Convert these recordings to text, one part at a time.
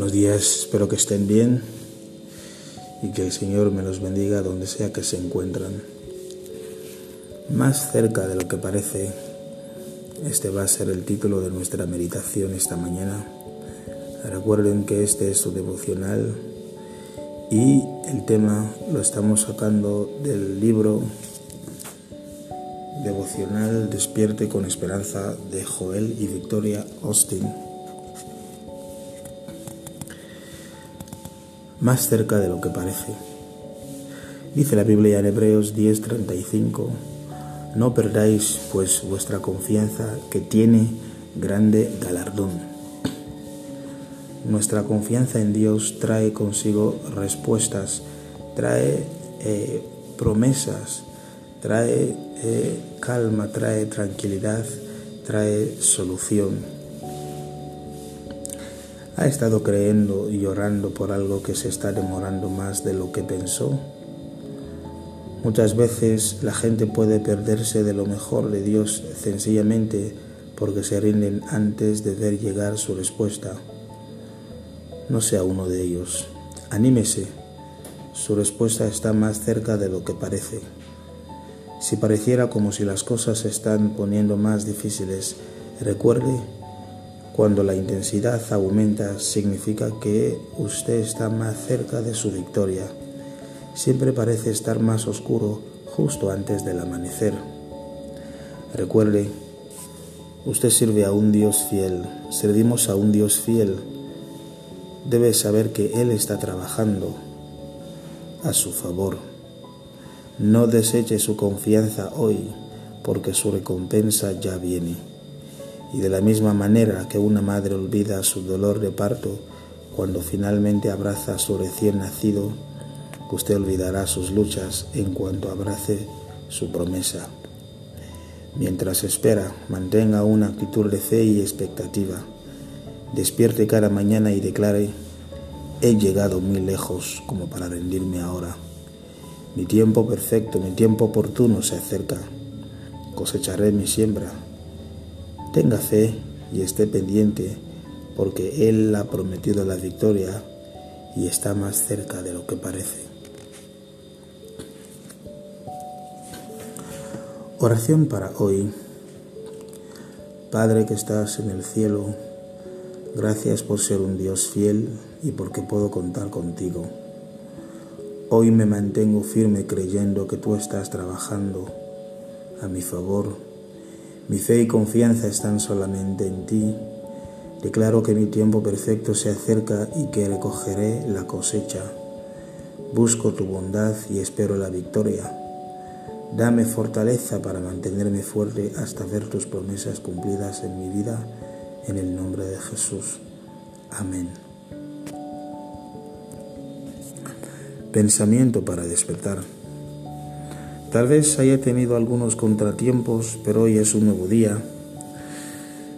Buenos días, espero que estén bien y que el Señor me los bendiga donde sea que se encuentran. Más cerca de lo que parece, este va a ser el título de nuestra meditación esta mañana. Recuerden que este es su devocional y el tema lo estamos sacando del libro devocional Despierte con Esperanza de Joel y Victoria Austin. Más cerca de lo que parece. Dice la Biblia en Hebreos 10:35, no perdáis pues vuestra confianza que tiene grande galardón. Nuestra confianza en Dios trae consigo respuestas, trae eh, promesas, trae eh, calma, trae tranquilidad, trae solución ha estado creyendo y llorando por algo que se está demorando más de lo que pensó. Muchas veces la gente puede perderse de lo mejor de Dios sencillamente porque se rinden antes de ver llegar su respuesta. No sea uno de ellos. Anímese. Su respuesta está más cerca de lo que parece. Si pareciera como si las cosas se están poniendo más difíciles, recuerde cuando la intensidad aumenta significa que usted está más cerca de su victoria. Siempre parece estar más oscuro justo antes del amanecer. Recuerde, usted sirve a un Dios fiel, servimos a un Dios fiel. Debe saber que Él está trabajando a su favor. No deseche su confianza hoy, porque su recompensa ya viene. Y de la misma manera que una madre olvida su dolor de parto cuando finalmente abraza a su recién nacido, usted olvidará sus luchas en cuanto abrace su promesa. Mientras espera, mantenga una actitud de fe y expectativa. Despierte cada mañana y declare, he llegado muy lejos como para rendirme ahora. Mi tiempo perfecto, mi tiempo oportuno se acerca. Cosecharé mi siembra Tenga fe y esté pendiente porque Él ha prometido la victoria y está más cerca de lo que parece. Oración para hoy. Padre que estás en el cielo, gracias por ser un Dios fiel y porque puedo contar contigo. Hoy me mantengo firme creyendo que tú estás trabajando a mi favor mi fe y confianza están solamente en ti. Declaro que mi tiempo perfecto se acerca y que recogeré la cosecha. Busco tu bondad y espero la victoria. Dame fortaleza para mantenerme fuerte hasta ver tus promesas cumplidas en mi vida, en el nombre de Jesús. Amén. Pensamiento para despertar. Tal vez haya tenido algunos contratiempos, pero hoy es un nuevo día.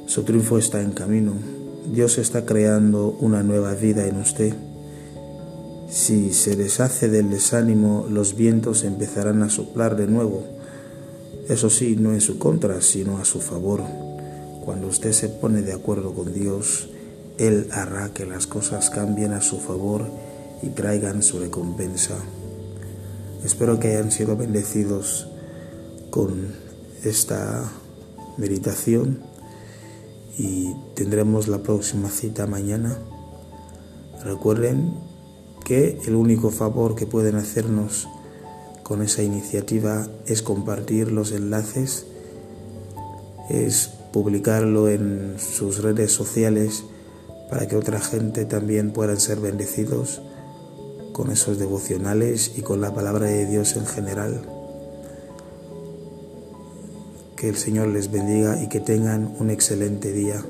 Su triunfo está en camino. Dios está creando una nueva vida en usted. Si se deshace del desánimo, los vientos empezarán a soplar de nuevo. Eso sí, no en su contra, sino a su favor. Cuando usted se pone de acuerdo con Dios, Él hará que las cosas cambien a su favor y traigan su recompensa. Espero que hayan sido bendecidos con esta meditación y tendremos la próxima cita mañana. Recuerden que el único favor que pueden hacernos con esa iniciativa es compartir los enlaces, es publicarlo en sus redes sociales para que otra gente también pueda ser bendecidos con esos devocionales y con la palabra de Dios en general. Que el Señor les bendiga y que tengan un excelente día.